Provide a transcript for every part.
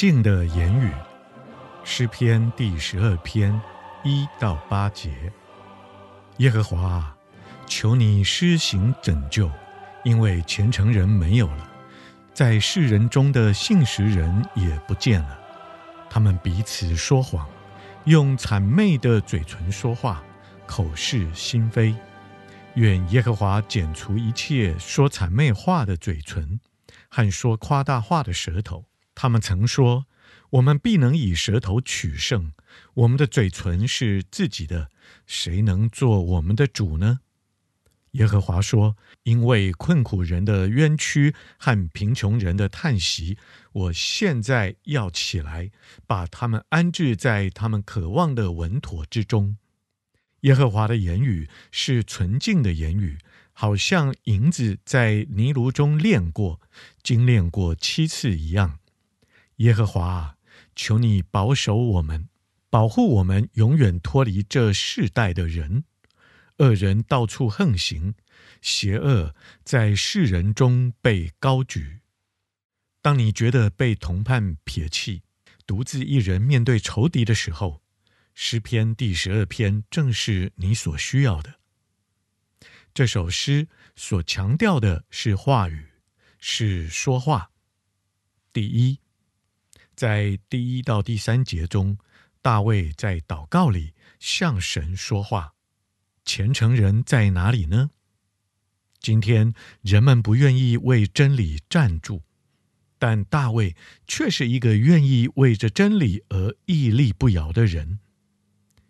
净的言语，诗篇第十二篇一到八节。耶和华，求你施行拯救，因为虔诚人没有了，在世人中的信实人也不见了。他们彼此说谎，用谄媚的嘴唇说话，口是心非。愿耶和华剪除一切说谄媚话的嘴唇和说夸大话的舌头。他们曾说：“我们必能以舌头取胜，我们的嘴唇是自己的，谁能做我们的主呢？”耶和华说：“因为困苦人的冤屈和贫穷人的叹息，我现在要起来，把他们安置在他们渴望的稳妥之中。”耶和华的言语是纯净的言语，好像银子在泥炉中炼过、精炼过七次一样。耶和华，求你保守我们，保护我们，永远脱离这世代的人。恶人到处横行，邪恶在世人中被高举。当你觉得被同伴撇弃，独自一人面对仇敌的时候，诗篇第十二篇正是你所需要的。这首诗所强调的是话语，是说话。第一。在第一到第三节中，大卫在祷告里向神说话。虔诚人在哪里呢？今天人们不愿意为真理站住，但大卫却是一个愿意为着真理而屹立不摇的人。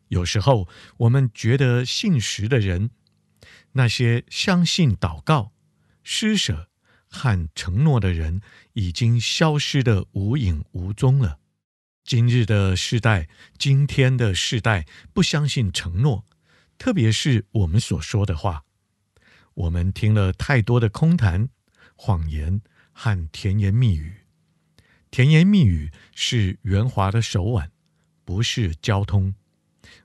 有时候我们觉得信实的人，那些相信祷告、施舍。和承诺的人已经消失得无影无踪了。今日的世代，今天的世代不相信承诺，特别是我们所说的话。我们听了太多的空谈、谎言和甜言蜜语。甜言蜜语是圆滑的手腕，不是交通。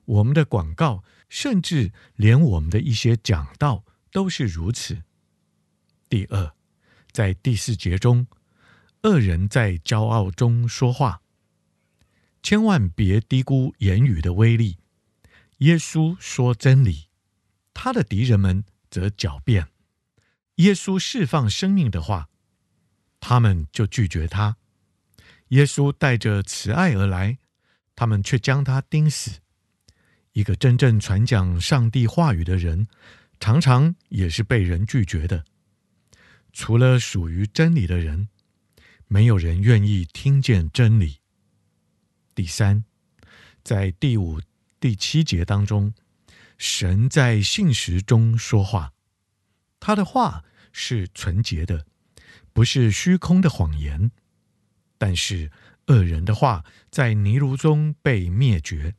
我们的广告，甚至连我们的一些讲道都是如此。第二。在第四节中，恶人在骄傲中说话，千万别低估言语的威力。耶稣说真理，他的敌人们则狡辩。耶稣释放生命的话，他们就拒绝他。耶稣带着慈爱而来，他们却将他钉死。一个真正传讲上帝话语的人，常常也是被人拒绝的。除了属于真理的人，没有人愿意听见真理。第三，在第五、第七节当中，神在信实中说话，他的话是纯洁的，不是虚空的谎言。但是恶人的话在泥炉中被灭绝，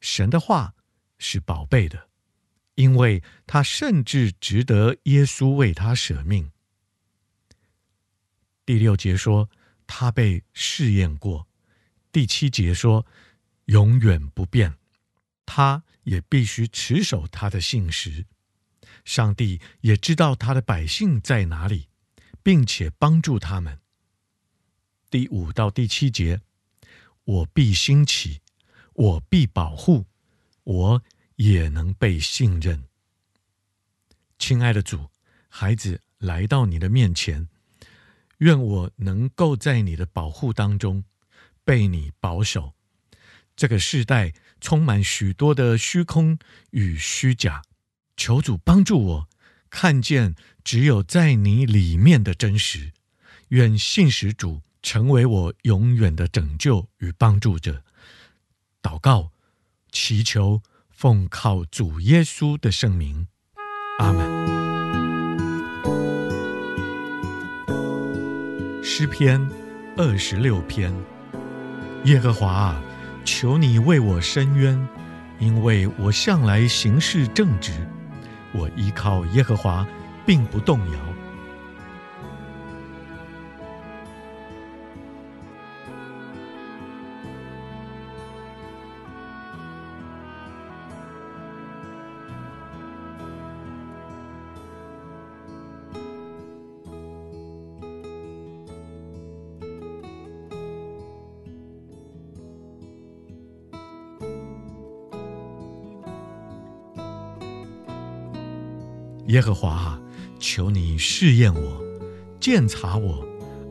神的话是宝贝的，因为他甚至值得耶稣为他舍命。第六节说他被试验过，第七节说永远不变，他也必须持守他的信实。上帝也知道他的百姓在哪里，并且帮助他们。第五到第七节，我必兴起，我必保护，我也能被信任。亲爱的主，孩子来到你的面前。愿我能够在你的保护当中被你保守。这个世代充满许多的虚空与虚假，求主帮助我看见只有在你里面的真实。愿信实主成为我永远的拯救与帮助者。祷告，祈求，奉靠主耶稣的圣名，阿门。诗篇二十六篇。耶和华啊，求你为我伸冤，因为我向来行事正直，我依靠耶和华，并不动摇。耶和华啊，求你试验我，鉴察我，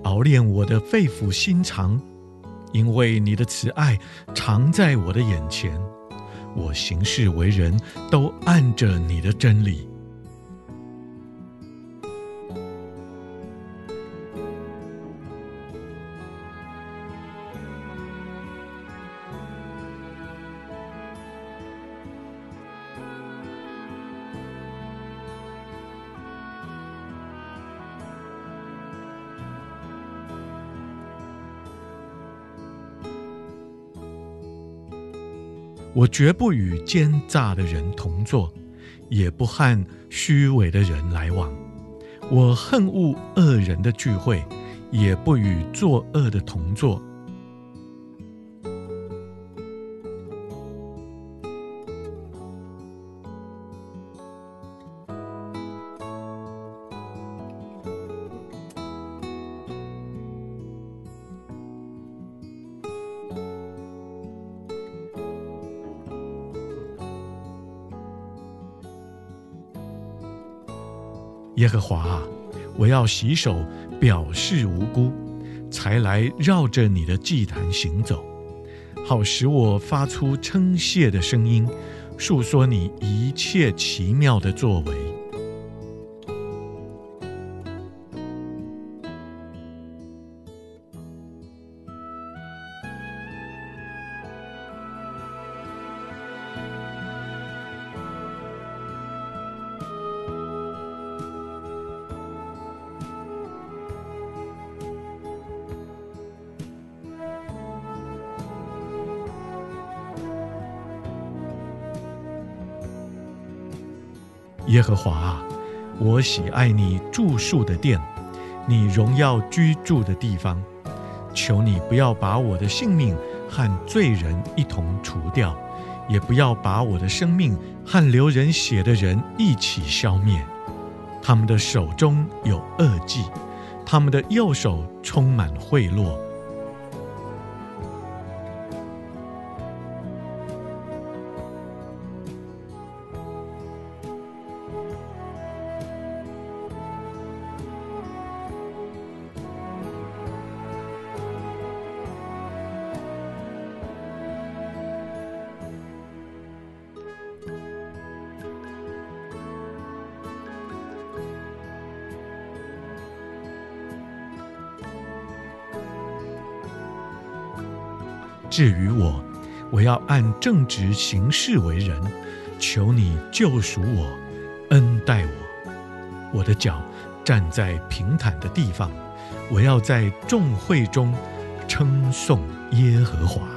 熬炼我的肺腑心肠，因为你的慈爱常在我的眼前，我行事为人，都按着你的真理。我绝不与奸诈的人同坐，也不和虚伪的人来往。我恨恶恶人的聚会，也不与作恶的同坐。耶和华啊，我要洗手，表示无辜，才来绕着你的祭坛行走，好使我发出称谢的声音，述说你一切奇妙的作为。耶和华啊，我喜爱你住宿的殿，你荣耀居住的地方。求你不要把我的性命和罪人一同除掉，也不要把我的生命和流人血的人一起消灭。他们的手中有恶计，他们的右手充满贿赂。至于我，我要按正直行事为人，求你救赎我，恩待我。我的脚站在平坦的地方，我要在众会中称颂耶和华。